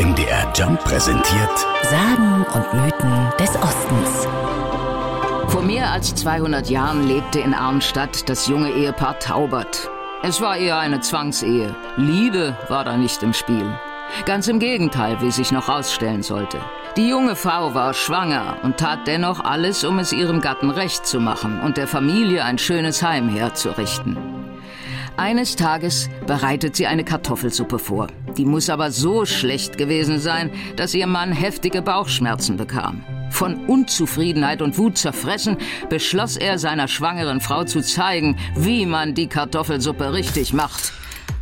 MDR Jump präsentiert Sagen und Mythen des Ostens. Vor mehr als 200 Jahren lebte in Arnstadt das junge Ehepaar Taubert. Es war eher eine Zwangsehe. Liebe war da nicht im Spiel. Ganz im Gegenteil, wie sich noch rausstellen sollte. Die junge Frau war schwanger und tat dennoch alles, um es ihrem Gatten recht zu machen und der Familie ein schönes Heim herzurichten. Eines Tages bereitet sie eine Kartoffelsuppe vor. Die muss aber so schlecht gewesen sein, dass ihr Mann heftige Bauchschmerzen bekam. Von Unzufriedenheit und Wut zerfressen, beschloss er seiner schwangeren Frau zu zeigen, wie man die Kartoffelsuppe richtig macht.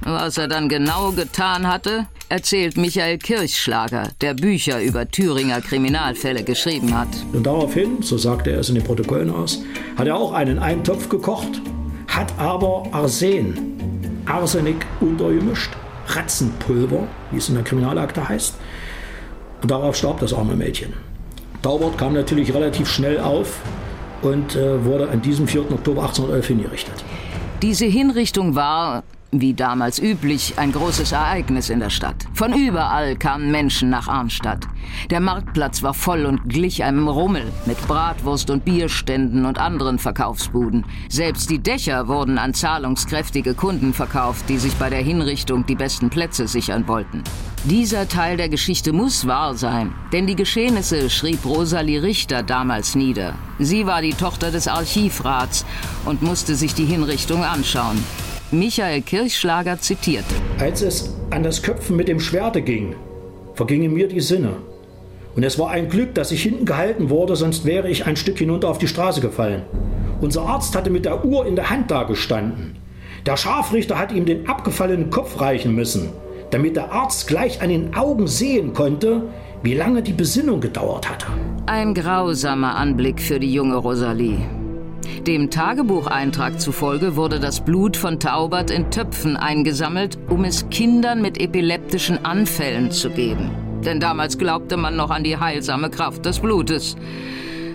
Was er dann genau getan hatte, erzählt Michael Kirchschlager, der Bücher über Thüringer Kriminalfälle geschrieben hat. Und daraufhin, so sagte er es in den Protokollen aus, hat er auch einen Eintopf gekocht, hat aber Arsen, Arsenik untergemischt, Ratzenpulver, wie es in der Kriminalakte heißt. Und darauf starb das arme Mädchen. Taubert kam natürlich relativ schnell auf und äh, wurde an diesem 4. Oktober 1811 hingerichtet. Diese Hinrichtung war, wie damals üblich, ein großes Ereignis in der Stadt. Von überall kamen Menschen nach Arnstadt. Der Marktplatz war voll und glich einem Rummel mit Bratwurst und Bierständen und anderen Verkaufsbuden. Selbst die Dächer wurden an zahlungskräftige Kunden verkauft, die sich bei der Hinrichtung die besten Plätze sichern wollten. Dieser Teil der Geschichte muss wahr sein, denn die Geschehnisse schrieb Rosalie Richter damals nieder. Sie war die Tochter des Archivrats und musste sich die Hinrichtung anschauen. Michael Kirchschlager zitiert. Als es an das Köpfen mit dem Schwerte ging, vergingen mir die Sinne. Und es war ein Glück, dass ich hinten gehalten wurde, sonst wäre ich ein Stück hinunter auf die Straße gefallen. Unser Arzt hatte mit der Uhr in der Hand dagestanden. Der Scharfrichter hat ihm den abgefallenen Kopf reichen müssen, damit der Arzt gleich an den Augen sehen konnte, wie lange die Besinnung gedauert hatte. Ein grausamer Anblick für die junge Rosalie. Dem Tagebucheintrag zufolge wurde das Blut von Taubert in Töpfen eingesammelt, um es Kindern mit epileptischen Anfällen zu geben. Denn damals glaubte man noch an die heilsame Kraft des Blutes.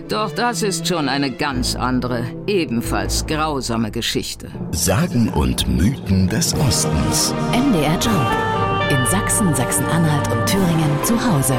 Doch das ist schon eine ganz andere, ebenfalls grausame Geschichte. Sagen und Mythen des Ostens. MDR Jump. In Sachsen, Sachsen-Anhalt und Thüringen zu Hause.